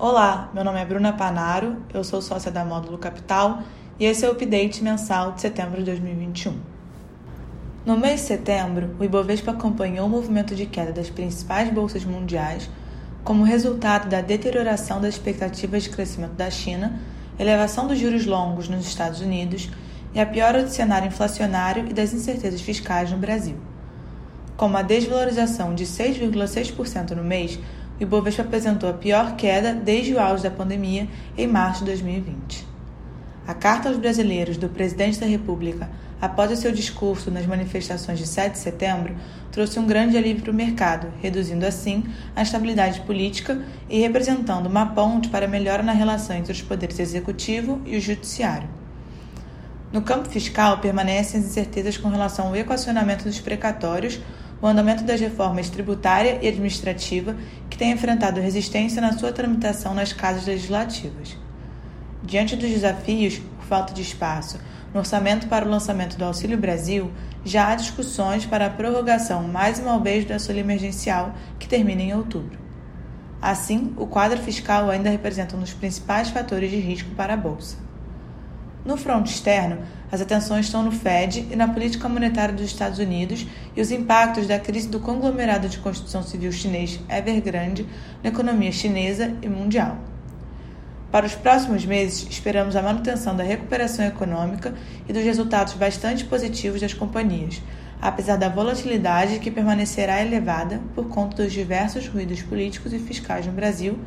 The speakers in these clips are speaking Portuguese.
Olá, meu nome é Bruna Panaro, eu sou sócia da Módulo Capital e esse é o update mensal de setembro de 2021. No mês de setembro, o Ibovespa acompanhou o movimento de queda das principais bolsas mundiais como resultado da deterioração das expectativas de crescimento da China, elevação dos juros longos nos Estados Unidos e a piora do cenário inflacionário e das incertezas fiscais no Brasil. Com uma desvalorização de 6,6% no mês, o Ibovespa apresentou a pior queda desde o auge da pandemia em março de 2020. A carta aos brasileiros do presidente da República após o seu discurso nas manifestações de 7 de setembro trouxe um grande alívio para o mercado, reduzindo assim a instabilidade política e representando uma ponte para a melhora na relação entre os poderes executivo e o judiciário. No campo fiscal, permanecem as incertezas com relação ao equacionamento dos precatórios, o andamento das reformas tributária e administrativa têm enfrentado resistência na sua tramitação nas casas legislativas. Diante dos desafios, por falta de espaço, no orçamento para o lançamento do Auxílio Brasil, já há discussões para a prorrogação mais uma vez do auxílio emergencial, que termina em outubro. Assim, o quadro fiscal ainda representa um dos principais fatores de risco para a Bolsa. No fronte externo, as atenções estão no Fed e na política monetária dos Estados Unidos e os impactos da crise do conglomerado de construção civil chinês Evergrande na economia chinesa e mundial. Para os próximos meses, esperamos a manutenção da recuperação econômica e dos resultados bastante positivos das companhias, apesar da volatilidade que permanecerá elevada por conta dos diversos ruídos políticos e fiscais no Brasil,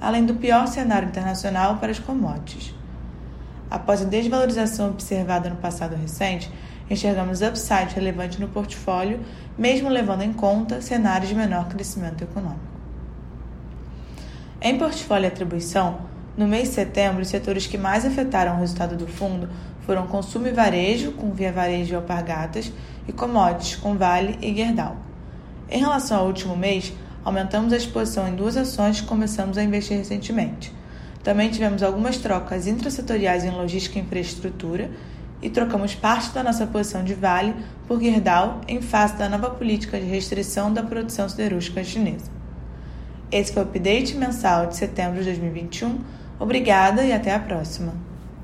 além do pior cenário internacional para as commodities. Após a desvalorização observada no passado recente, enxergamos upside relevante no portfólio, mesmo levando em conta cenários de menor crescimento econômico. Em portfólio e atribuição, no mês de setembro, os setores que mais afetaram o resultado do fundo foram consumo e varejo, com Via Varejo e Alpargatas, e commodities, com Vale e Gerdau. Em relação ao último mês, aumentamos a exposição em duas ações que começamos a investir recentemente – também tivemos algumas trocas intrasetoriais em logística e infraestrutura e trocamos parte da nossa posição de Vale por Gerdau em face da nova política de restrição da produção siderúrgica chinesa. Esse foi o update mensal de setembro de 2021. Obrigada e até a próxima.